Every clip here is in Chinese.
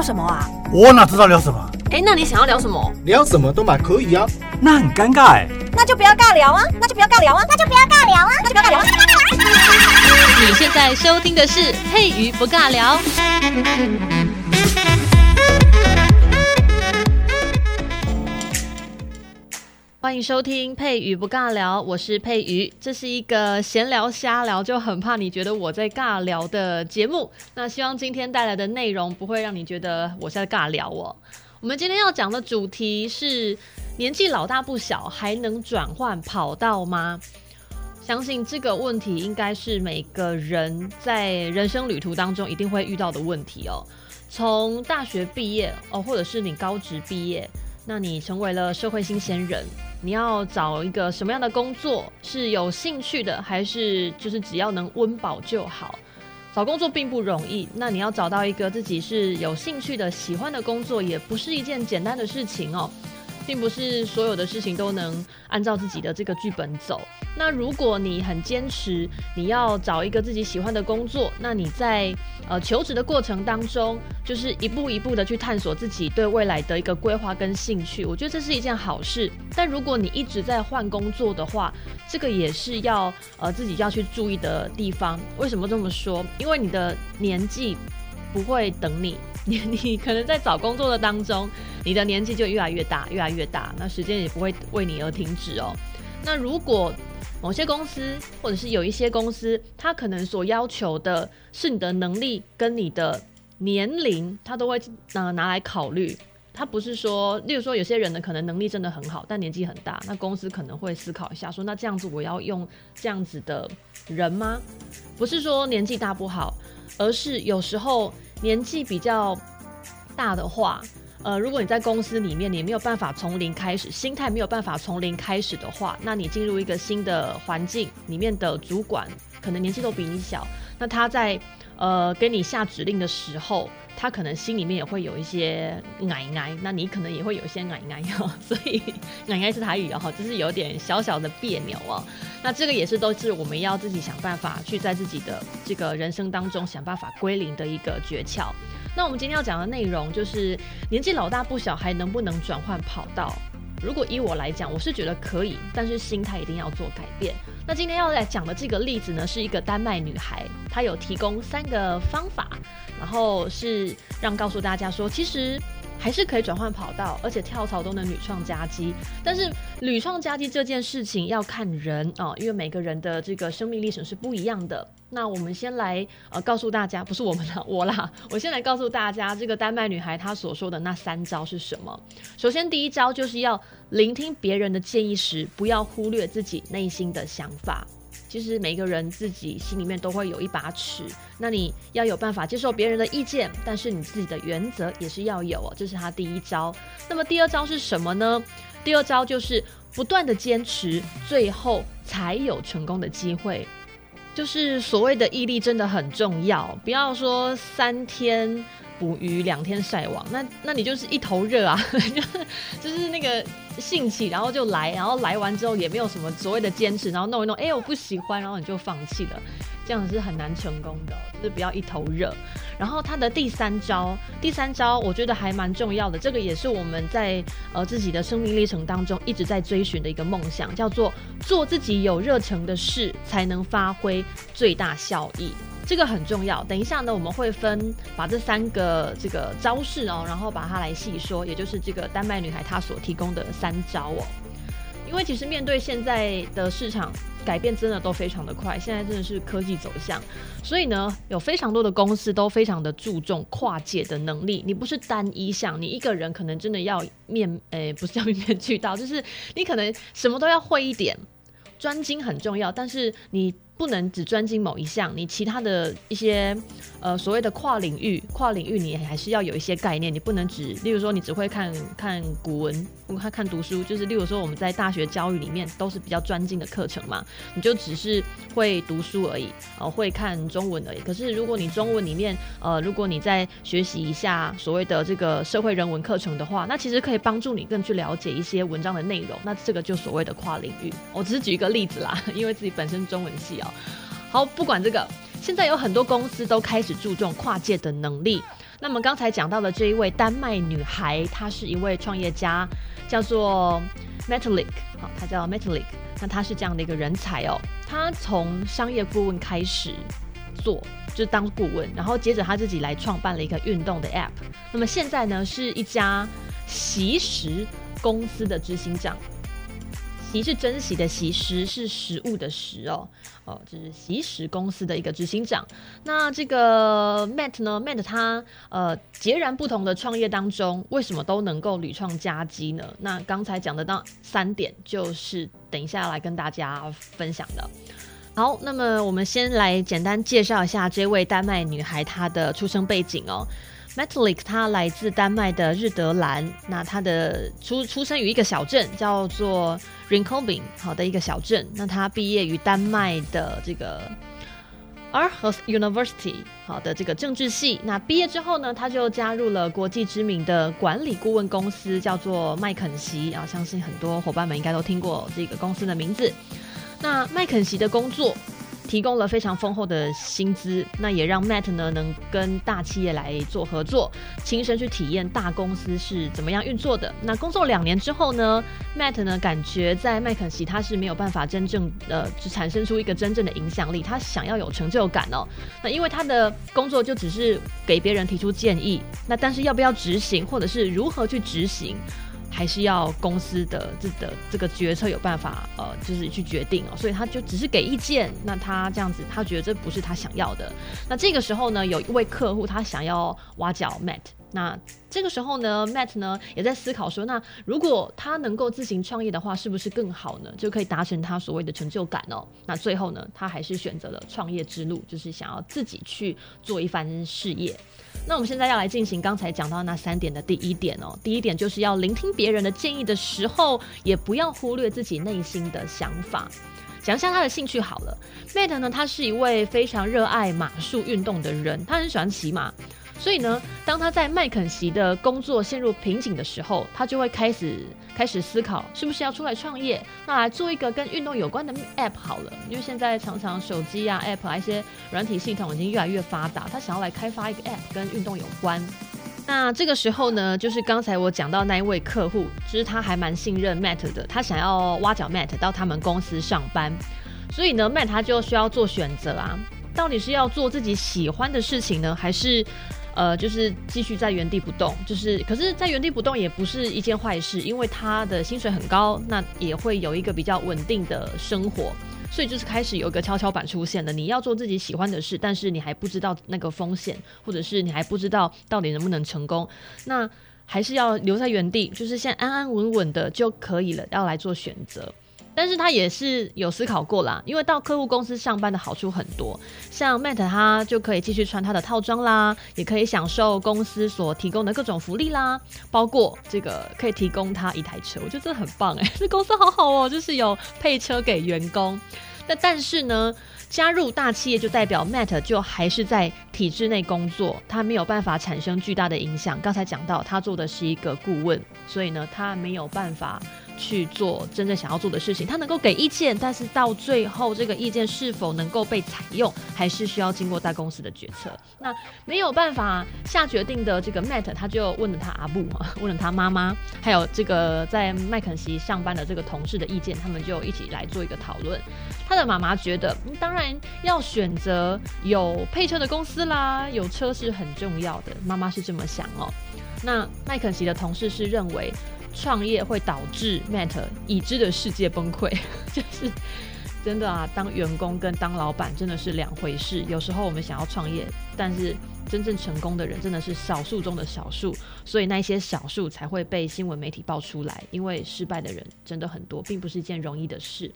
聊什么啊？我哪知道聊什么？哎，那你想要聊什么？聊什么都买可以啊。那很尴尬哎。那就不要尬聊啊！那就不要尬聊啊！那就不要尬聊啊！那就不要尬聊啊！你现在收听的是佩瑜不尬聊。欢迎收听佩瑜不尬聊，我是佩瑜，这是一个闲聊瞎聊，就很怕你觉得我在尬聊的节目。那希望今天带来的内容不会让你觉得我在尬聊哦。我们今天要讲的主题是年纪老大不小，还能转换跑道吗？相信这个问题应该是每个人在人生旅途当中一定会遇到的问题哦。从大学毕业哦，或者是你高职毕业。那你成为了社会新鲜人，你要找一个什么样的工作？是有兴趣的，还是就是只要能温饱就好？找工作并不容易，那你要找到一个自己是有兴趣的、喜欢的工作，也不是一件简单的事情哦。并不是所有的事情都能按照自己的这个剧本走。那如果你很坚持，你要找一个自己喜欢的工作，那你在呃求职的过程当中，就是一步一步的去探索自己对未来的一个规划跟兴趣。我觉得这是一件好事。但如果你一直在换工作的话，这个也是要呃自己要去注意的地方。为什么这么说？因为你的年纪不会等你。你你可能在找工作的当中，你的年纪就越来越大，越来越大，那时间也不会为你而停止哦。那如果某些公司或者是有一些公司，他可能所要求的是你的能力跟你的年龄，他都会拿拿来考虑。他不是说，例如说有些人呢，可能能力真的很好，但年纪很大，那公司可能会思考一下，说那这样子我要用这样子的人吗？不是说年纪大不好，而是有时候。年纪比较大的话，呃，如果你在公司里面，你没有办法从零开始，心态没有办法从零开始的话，那你进入一个新的环境里面的主管，可能年纪都比你小，那他在呃给你下指令的时候，他可能心里面也会有一些奶奶，那你可能也会有一些奶奶哦，所以奶奶是台语哦，就是有点小小的别扭哦。那这个也是都是我们要自己想办法去在自己的这个人生当中想办法归零的一个诀窍。那我们今天要讲的内容就是年纪老大不小，还能不能转换跑道？如果以我来讲，我是觉得可以，但是心态一定要做改变。那今天要来讲的这个例子呢，是一个丹麦女孩，她有提供三个方法，然后是让告诉大家说，其实。还是可以转换跑道，而且跳槽都能屡创佳绩。但是屡创佳绩这件事情要看人啊、哦，因为每个人的这个生命历程是不一样的。那我们先来呃告诉大家，不是我们啦，我啦，我先来告诉大家，这个丹麦女孩她所说的那三招是什么？首先，第一招就是要聆听别人的建议时，不要忽略自己内心的想法。其实每个人自己心里面都会有一把尺，那你要有办法接受别人的意见，但是你自己的原则也是要有哦，这是他第一招。那么第二招是什么呢？第二招就是不断的坚持，最后才有成功的机会。就是所谓的毅力真的很重要，不要说三天捕鱼两天晒网，那那你就是一头热啊，就是就是那个兴起，然后就来，然后来完之后也没有什么所谓的坚持，然后弄一弄，哎、我不喜欢，然后你就放弃了，这样是很难成功的，就是不要一头热。然后他的第三招，第三招我觉得还蛮重要的，这个也是我们在呃自己的生命历程当中一直在追寻的一个梦想，叫做做自己有热忱的事，才能发挥最大效益。这个很重要。等一下呢，我们会分把这三个这个招式哦，然后把它来细说，也就是这个丹麦女孩她所提供的三招哦。因为其实面对现在的市场改变真的都非常的快，现在真的是科技走向，所以呢，有非常多的公司都非常的注重跨界的能力。你不是单一项，你一个人可能真的要面，诶，不是要面面俱到，就是你可能什么都要会一点，专精很重要，但是你。不能只专精某一项，你其他的一些呃所谓的跨领域，跨领域你还是要有一些概念，你不能只，例如说你只会看看古文，不看看读书，就是例如说我们在大学教育里面都是比较专精的课程嘛，你就只是会读书而已，呃，会看中文而已。可是如果你中文里面，呃，如果你在学习一下所谓的这个社会人文课程的话，那其实可以帮助你更去了解一些文章的内容。那这个就所谓的跨领域。我只是举一个例子啦，因为自己本身中文系啊好，不管这个，现在有很多公司都开始注重跨界的能力。那么刚才讲到的这一位丹麦女孩，她是一位创业家，叫做 Metalik，好，她叫 Metalik，。那她是这样的一个人才哦，她从商业顾问开始做，就当顾问，然后接着她自己来创办了一个运动的 App。那么现在呢，是一家习食公司的执行长。惜是珍惜的惜，食是食物的食哦，哦，这是惜食公司的一个执行长。那这个 Matt 呢？Matt 他呃截然不同的创业当中，为什么都能够屡创佳绩呢？那刚才讲的那三点，就是等一下来跟大家分享的。好，那么我们先来简单介绍一下这位丹麦女孩她的出生背景哦。Mettelik 他来自丹麦的日德兰，那他的出出生于一个小镇叫做 r i n k o b i n 好的一个小镇。那他毕业于丹麦的这个 a r h u s University，好的这个政治系。那毕业之后呢，他就加入了国际知名的管理顾问公司，叫做麦肯锡啊。相信很多伙伴们应该都听过这个公司的名字。那麦肯锡的工作。提供了非常丰厚的薪资，那也让 Matt 呢能跟大企业来做合作，亲身去体验大公司是怎么样运作的。那工作两年之后呢，Matt 呢感觉在麦肯锡他是没有办法真正呃就产生出一个真正的影响力，他想要有成就感哦。那因为他的工作就只是给别人提出建议，那但是要不要执行，或者是如何去执行？还是要公司的这的这个决策有办法，呃，就是去决定哦，所以他就只是给意见。那他这样子，他觉得这不是他想要的。那这个时候呢，有一位客户他想要挖角 Matt。那这个时候呢，Matt 呢也在思考说，那如果他能够自行创业的话，是不是更好呢？就可以达成他所谓的成就感哦。那最后呢，他还是选择了创业之路，就是想要自己去做一番事业。那我们现在要来进行刚才讲到那三点的第一点哦。第一点就是要聆听别人的建议的时候，也不要忽略自己内心的想法。讲一下他的兴趣好了，Matt 呢，他是一位非常热爱马术运动的人，他很喜欢骑马。所以呢，当他在麦肯锡的工作陷入瓶颈的时候，他就会开始开始思考，是不是要出来创业？那来做一个跟运动有关的 App 好了。因为现在常常手机啊 App 啊一些软体系统已经越来越发达，他想要来开发一个 App 跟运动有关。那这个时候呢，就是刚才我讲到那一位客户，其实他还蛮信任 Matt 的，他想要挖角 Matt 到他们公司上班。所以呢，Matt 他就需要做选择啊，到底是要做自己喜欢的事情呢，还是？呃，就是继续在原地不动，就是，可是，在原地不动也不是一件坏事，因为他的薪水很高，那也会有一个比较稳定的生活，所以就是开始有一个跷跷板出现了。你要做自己喜欢的事，但是你还不知道那个风险，或者是你还不知道到底能不能成功，那还是要留在原地，就是先安安稳稳的就可以了，要来做选择。但是他也是有思考过啦，因为到客户公司上班的好处很多，像 Matt 他就可以继续穿他的套装啦，也可以享受公司所提供的各种福利啦，包括这个可以提供他一台车，我觉得这很棒哎，这公司好好哦，就是有配车给员工。那但是呢，加入大企业就代表 Matt 就还是在体制内工作，他没有办法产生巨大的影响。刚才讲到他做的是一个顾问，所以呢，他没有办法。去做真正想要做的事情，他能够给意见，但是到最后这个意见是否能够被采用，还是需要经过大公司的决策。那没有办法下决定的这个 Matt，他就问了他阿布，问了他妈妈，还有这个在麦肯锡上班的这个同事的意见，他们就一起来做一个讨论。他的妈妈觉得，当然要选择有配车的公司啦，有车是很重要的。妈妈是这么想哦。那麦肯锡的同事是认为。创业会导致 Matt 已知的世界崩溃，就是真的啊！当员工跟当老板真的是两回事。有时候我们想要创业，但是真正成功的人真的是少数中的少数，所以那些少数才会被新闻媒体爆出来。因为失败的人真的很多，并不是一件容易的事。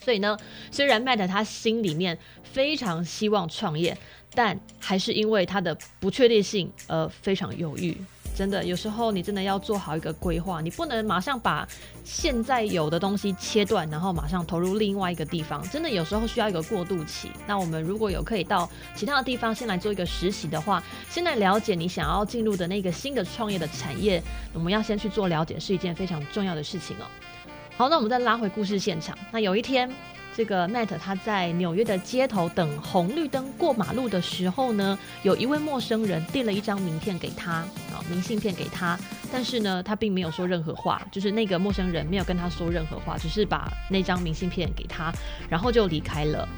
所以呢，虽然 Matt 他心里面非常希望创业，但还是因为他的不确定性而非常犹豫。真的，有时候你真的要做好一个规划，你不能马上把现在有的东西切断，然后马上投入另外一个地方。真的有时候需要一个过渡期。那我们如果有可以到其他的地方先来做一个实习的话，先来了解你想要进入的那个新的创业的产业，我们要先去做了解，是一件非常重要的事情哦。好，那我们再拉回故事现场。那有一天。这个 Matt 他在纽约的街头等红绿灯过马路的时候呢，有一位陌生人递了一张名片给他啊，明信片给他，但是呢，他并没有说任何话，就是那个陌生人没有跟他说任何话，只是把那张明信片给他，然后就离开了。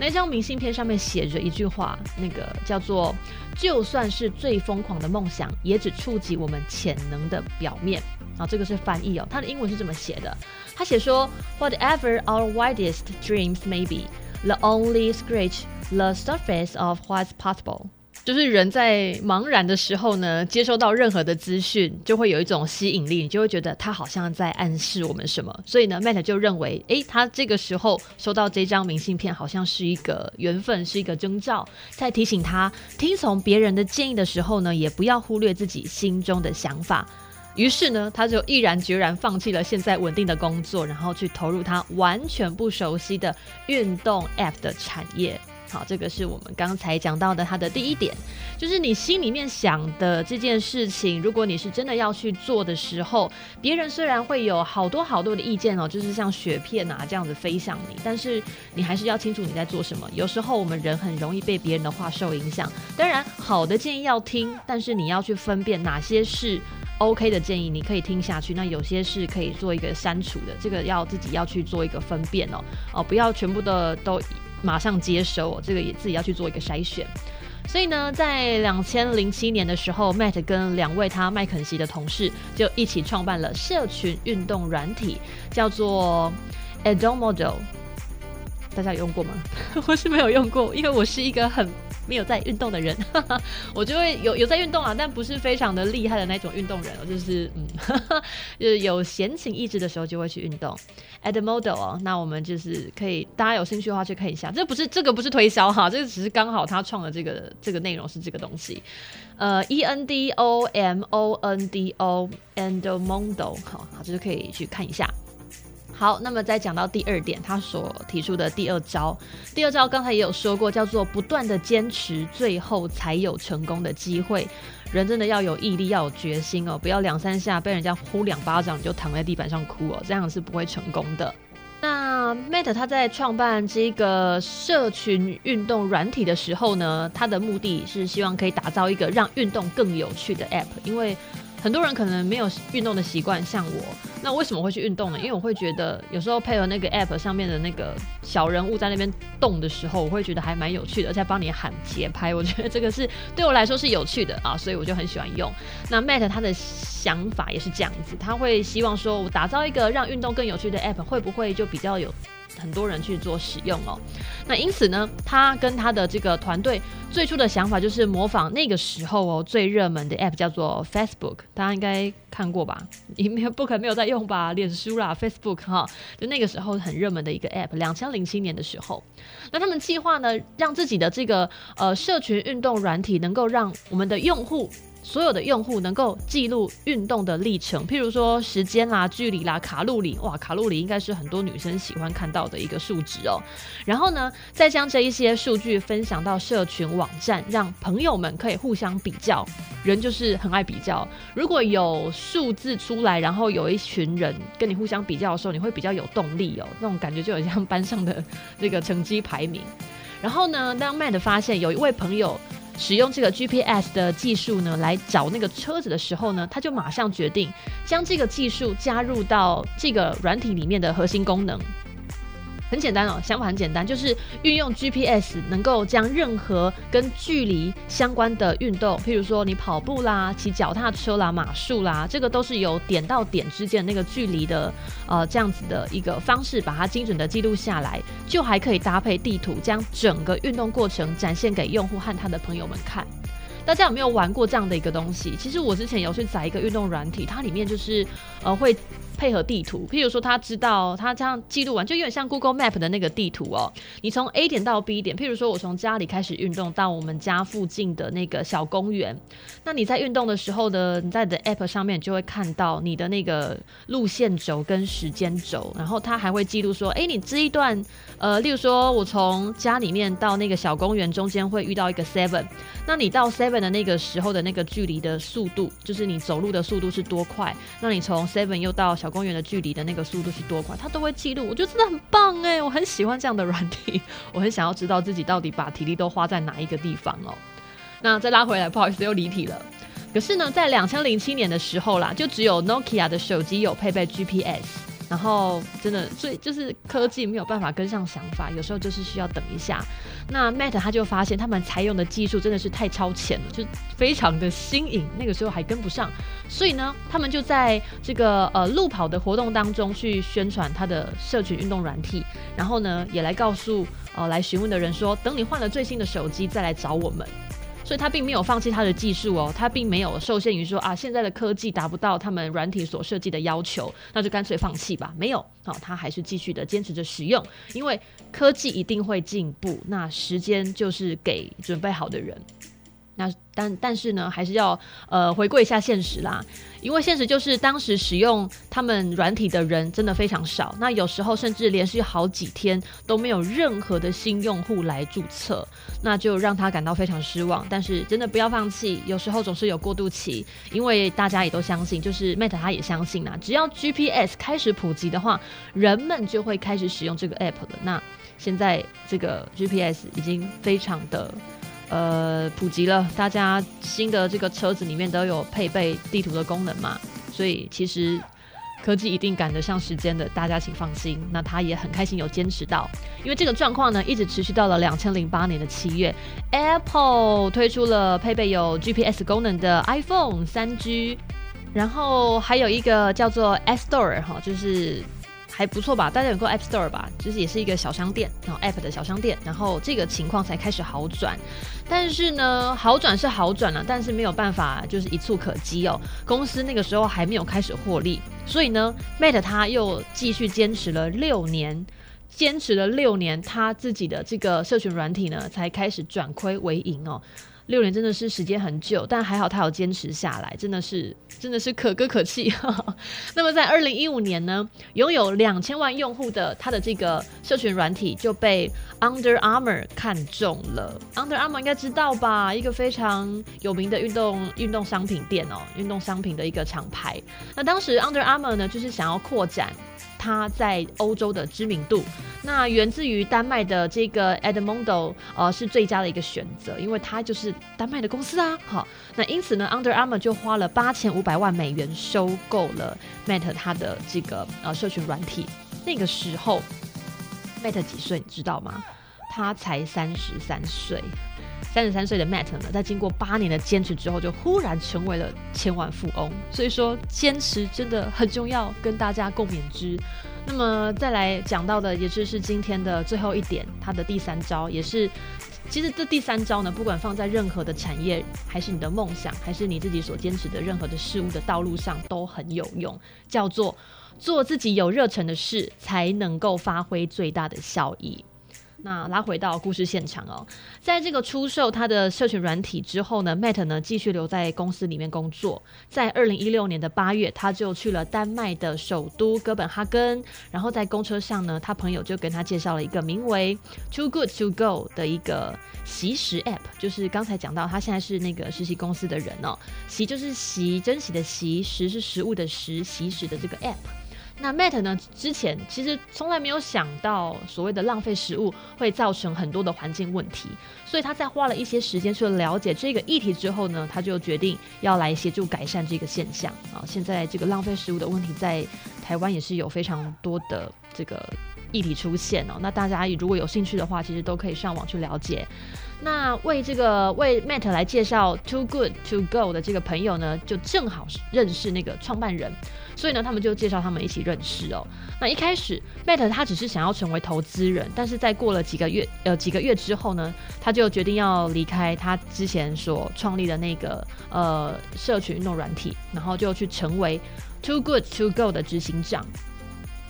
那张明信片上面写着一句话，那个叫做“就算是最疯狂的梦想，也只触及我们潜能的表面”。啊，这个是翻译哦，他的英文是这么写的，他写说：“Whatever our widest dreams may be, the only scratch the surface of what's possible。”就是人在茫然的时候呢，接收到任何的资讯，就会有一种吸引力，你就会觉得他好像在暗示我们什么。所以呢，Matt 就认为，诶，他这个时候收到这张明信片，好像是一个缘分，是一个征兆，在提醒他听从别人的建议的时候呢，也不要忽略自己心中的想法。于是呢，他就毅然决然放弃了现在稳定的工作，然后去投入他完全不熟悉的运动 App 的产业。好，这个是我们刚才讲到的，他的第一点，就是你心里面想的这件事情，如果你是真的要去做的时候，别人虽然会有好多好多的意见哦，就是像雪片啊这样子飞向你，但是你还是要清楚你在做什么。有时候我们人很容易被别人的话受影响，当然好的建议要听，但是你要去分辨哪些是 OK 的建议，你可以听下去，那有些是可以做一个删除的，这个要自己要去做一个分辨哦，哦，不要全部的都。马上接收，这个也自己要去做一个筛选。所以呢，在两千零七年的时候，Matt 跟两位他麦肯锡的同事就一起创办了社群运动软体，叫做 Edmodo。大家有用过吗？我是没有用过，因为我是一个很。没有在运动的人，哈哈，我就会有有在运动啊，但不是非常的厉害的那种运动人，我就是嗯哈哈，就是有闲情逸致的时候就会去运动。Edmodo 哦，那我们就是可以，大家有兴趣的话去看一下。这不是这个不是推销哈，这个只是刚好他创的这个这个内容是这个东西。呃，E N D O M O N D O，Edmodo，好，好，就是可以去看一下。好，那么再讲到第二点，他所提出的第二招，第二招刚才也有说过，叫做不断的坚持，最后才有成功的机会。人真的要有毅力，要有决心哦，不要两三下被人家呼两巴掌就躺在地板上哭哦，这样是不会成功的。那 Matt 他在创办这个社群运动软体的时候呢，他的目的是希望可以打造一个让运动更有趣的 App，因为。很多人可能没有运动的习惯，像我，那为什么会去运动呢？因为我会觉得有时候配合那个 app 上面的那个小人物在那边动的时候，我会觉得还蛮有趣的，而且帮你喊节拍，我觉得这个是对我来说是有趣的啊，所以我就很喜欢用。那 Matt 他的想法也是这样子，他会希望说我打造一个让运动更有趣的 app，会不会就比较有？很多人去做使用哦，那因此呢，他跟他的这个团队最初的想法就是模仿那个时候哦最热门的 app 叫做 Facebook，大家应该看过吧？你 没有不可能没有在用吧？脸书啦，Facebook 哈，就那个时候很热门的一个 app，两千零七年的时候，那他们计划呢，让自己的这个呃社群运动软体能够让我们的用户。所有的用户能够记录运动的历程，譬如说时间啦、距离啦、卡路里，哇，卡路里应该是很多女生喜欢看到的一个数值哦。然后呢，再将这一些数据分享到社群网站，让朋友们可以互相比较。人就是很爱比较，如果有数字出来，然后有一群人跟你互相比较的时候，你会比较有动力哦。那种感觉就很像班上的这个成绩排名。然后呢，当 Matt 发现有一位朋友。使用这个 GPS 的技术呢，来找那个车子的时候呢，他就马上决定将这个技术加入到这个软体里面的核心功能。很简单哦，想法很简单，就是运用 GPS 能够将任何跟距离相关的运动，譬如说你跑步啦、骑脚踏车啦、马术啦，这个都是由点到点之间那个距离的，呃，这样子的一个方式，把它精准的记录下来，就还可以搭配地图，将整个运动过程展现给用户和他的朋友们看。大家有没有玩过这样的一个东西？其实我之前有去载一个运动软体，它里面就是呃会。配合地图，譬如说他知道他这样记录完，就有点像 Google Map 的那个地图哦。你从 A 点到 B 点，譬如说我从家里开始运动到我们家附近的那个小公园，那你在运动的时候呢，你在你的 App 上面就会看到你的那个路线轴跟时间轴，然后它还会记录说，哎，你这一段，呃，例如说我从家里面到那个小公园中间会遇到一个 Seven，那你到 Seven 的那个时候的那个距离的速度，就是你走路的速度是多快？那你从 Seven 又到小小公园的距离的那个速度是多快，它都会记录。我觉得真的很棒哎，我很喜欢这样的软体，我很想要知道自己到底把体力都花在哪一个地方哦。那再拉回来，不好意思又离题了。可是呢，在两千零七年的时候啦，就只有 Nokia 的手机有配备 GPS。然后真的，所以就是科技没有办法跟上想法，有时候就是需要等一下。那 Matt 他就发现他们采用的技术真的是太超前了，就非常的新颖，那个时候还跟不上。所以呢，他们就在这个呃路跑的活动当中去宣传他的社群运动软体，然后呢也来告诉呃来询问的人说，等你换了最新的手机再来找我们。所以他并没有放弃他的技术哦，他并没有受限于说啊，现在的科技达不到他们软体所设计的要求，那就干脆放弃吧。没有，好、他还是继续的坚持着使用，因为科技一定会进步，那时间就是给准备好的人。那但但是呢，还是要呃回归一下现实啦，因为现实就是当时使用他们软体的人真的非常少，那有时候甚至连续好几天都没有任何的新用户来注册，那就让他感到非常失望。但是真的不要放弃，有时候总是有过渡期，因为大家也都相信，就是 Meta 他也相信啦，只要 GPS 开始普及的话，人们就会开始使用这个 App 了。那现在这个 GPS 已经非常的。呃，普及了，大家新的这个车子里面都有配备地图的功能嘛，所以其实科技一定赶得上时间的，大家请放心。那他也很开心有坚持到，因为这个状况呢，一直持续到了两千零八年的七月，Apple 推出了配备有 GPS 功能的 iPhone 3G，然后还有一个叫做 App Store 哈，就是。还不错吧，大家有过 App Store 吧，就是也是一个小商店，然后 App 的小商店，然后这个情况才开始好转。但是呢，好转是好转了，但是没有办法就是一触可几哦。公司那个时候还没有开始获利，所以呢 Mate 他又继续坚持了六年，坚持了六年，他自己的这个社群软体呢才开始转亏为盈哦。六年真的是时间很久，但还好他有坚持下来，真的是真的是可歌可泣。那么在二零一五年呢，拥有两千万用户的他的这个社群软体就被 Under Armour 看中了。Under Armour 应该知道吧？一个非常有名的运动运动商品店哦，运动商品的一个厂牌。那当时 Under Armour 呢，就是想要扩展。他在欧洲的知名度，那源自于丹麦的这个 Edmondo，呃，是最佳的一个选择，因为它就是丹麦的公司啊。好，那因此呢，Under Armour 就花了八千五百万美元收购了 Meta 它的这个呃社群软体。那个时候，Meta 几岁你知道吗？他才三十三岁。三十三岁的 Matt 呢，在经过八年的坚持之后，就忽然成为了千万富翁。所以说，坚持真的很重要，跟大家共勉之。那么再来讲到的，也就是今天的最后一点，他的第三招，也是其实这第三招呢，不管放在任何的产业，还是你的梦想，还是你自己所坚持的任何的事物的道路上，都很有用，叫做做自己有热忱的事，才能够发挥最大的效益。那拉回到故事现场哦，在这个出售他的社群软体之后呢，Matt 呢继续留在公司里面工作。在二零一六年的八月，他就去了丹麦的首都哥本哈根，然后在公车上呢，他朋友就跟他介绍了一个名为 Too Good To Go 的一个习食 App，就是刚才讲到他现在是那个实习公司的人哦，习就是习，珍惜的习，食是食物的食，习食的这个 App。那 Matt 呢？之前其实从来没有想到所谓的浪费食物会造成很多的环境问题，所以他在花了一些时间去了解这个议题之后呢，他就决定要来协助改善这个现象啊。现在这个浪费食物的问题在台湾也是有非常多的这个议题出现哦。那大家如果有兴趣的话，其实都可以上网去了解。那为这个为 Matt 来介绍 Too Good To Go 的这个朋友呢，就正好是认识那个创办人。所以呢，他们就介绍他们一起认识哦。那一开始，Matt 他只是想要成为投资人，但是在过了几个月，呃，几个月之后呢，他就决定要离开他之前所创立的那个呃社群运动软体，然后就去成为 Too Good To Go 的执行长。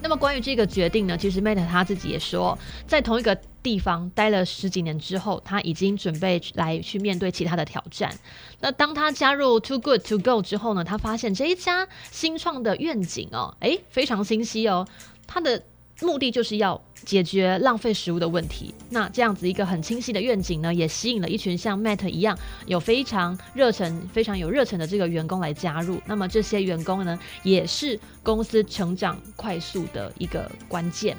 那么关于这个决定呢，其实 Matt 他自己也说，在同一个地方待了十几年之后，他已经准备来去面对其他的挑战。那当他加入 Too Good To Go 之后呢，他发现这一家新创的愿景哦，诶，非常清晰哦，他的目的就是要解决浪费食物的问题。那这样子一个很清晰的愿景呢，也吸引了一群像 Matt 一样有非常热忱、非常有热忱的这个员工来加入。那么这些员工呢，也是公司成长快速的一个关键。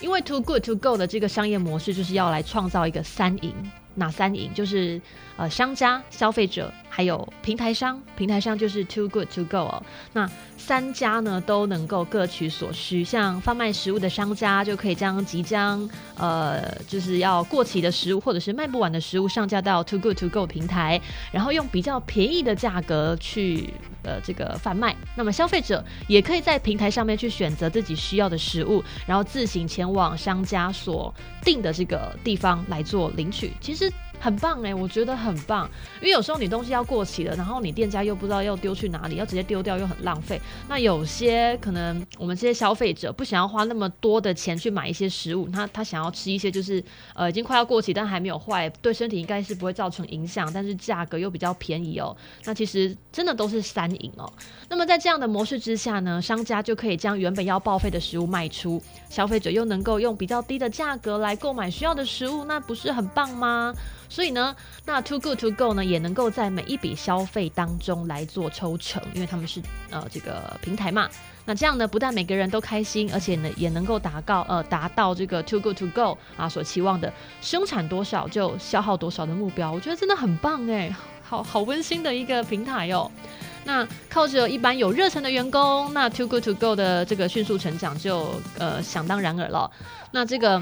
因为 Too Good To Go 的这个商业模式就是要来创造一个三赢。哪三赢？就是呃，商家、消费者，还有平台商。平台商就是 Too Good To Go 哦。那三家呢都能够各取所需。像贩卖食物的商家就可以将即将呃，就是要过期的食物或者是卖不完的食物上架到 Too Good To Go 平台，然后用比较便宜的价格去呃这个贩卖。那么消费者也可以在平台上面去选择自己需要的食物，然后自行前往商家所定的这个地方来做领取。其实。很棒哎，我觉得很棒，因为有时候你东西要过期了，然后你店家又不知道要丢去哪里，要直接丢掉又很浪费。那有些可能我们这些消费者不想要花那么多的钱去买一些食物，他他想要吃一些就是呃已经快要过期但还没有坏，对身体应该是不会造成影响，但是价格又比较便宜哦。那其实真的都是三赢哦。那么在这样的模式之下呢，商家就可以将原本要报废的食物卖出，消费者又能够用比较低的价格来购买需要的食物，那不是很棒吗？所以呢，那 Too Good To Go 呢，也能够在每一笔消费当中来做抽成，因为他们是呃这个平台嘛。那这样呢，不但每个人都开心，而且呢，也能够达到呃达到这个 Too Good To Go 啊所期望的生产多少就消耗多少的目标。我觉得真的很棒哎，好好温馨的一个平台哟、哦。那靠着一般有热忱的员工，那 Too Good To Go 的这个迅速成长就呃想当然尔了。那这个。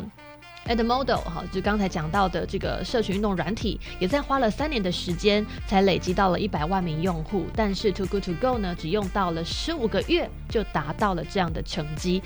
Edmodel 哈，就刚才讲到的这个社群运动软体，也在花了三年的时间才累积到了一百万名用户，但是 Too Good To Go 呢，只用到了十五个月就达到了这样的成绩。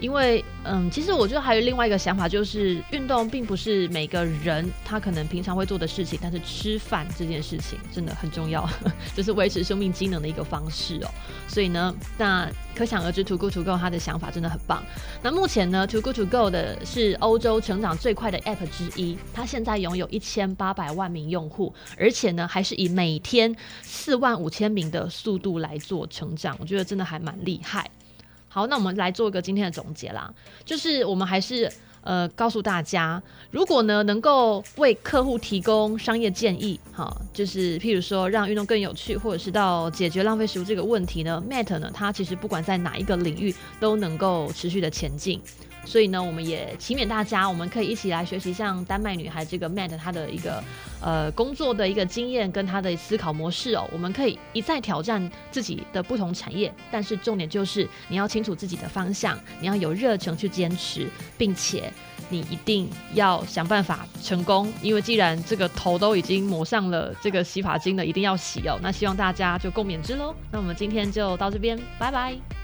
因为，嗯，其实我觉得还有另外一个想法，就是运动并不是每个人他可能平常会做的事情，但是吃饭这件事情真的很重要，这是维持生命机能的一个方式哦。所以呢，那可想而知，Too Good To Go 他的想法真的很棒。那目前呢，Too Good To Go 的是欧洲成长最快的 App 之一，它现在拥有一千八百万名用户，而且呢，还是以每天四万五千名的速度来做成长，我觉得真的还蛮厉害。好，那我们来做一个今天的总结啦，就是我们还是呃告诉大家，如果呢能够为客户提供商业建议，哈，就是譬如说让运动更有趣，或者是到解决浪费食物这个问题呢，Matt 呢，它其实不管在哪一个领域都能够持续的前进。所以呢，我们也期勉大家，我们可以一起来学习像丹麦女孩这个 Matt 她的一个呃工作的一个经验跟她的思考模式哦。我们可以一再挑战自己的不同产业，但是重点就是你要清楚自己的方向，你要有热情去坚持，并且你一定要想办法成功。因为既然这个头都已经抹上了这个洗发精了，一定要洗哦。那希望大家就共勉之喽。那我们今天就到这边，拜拜。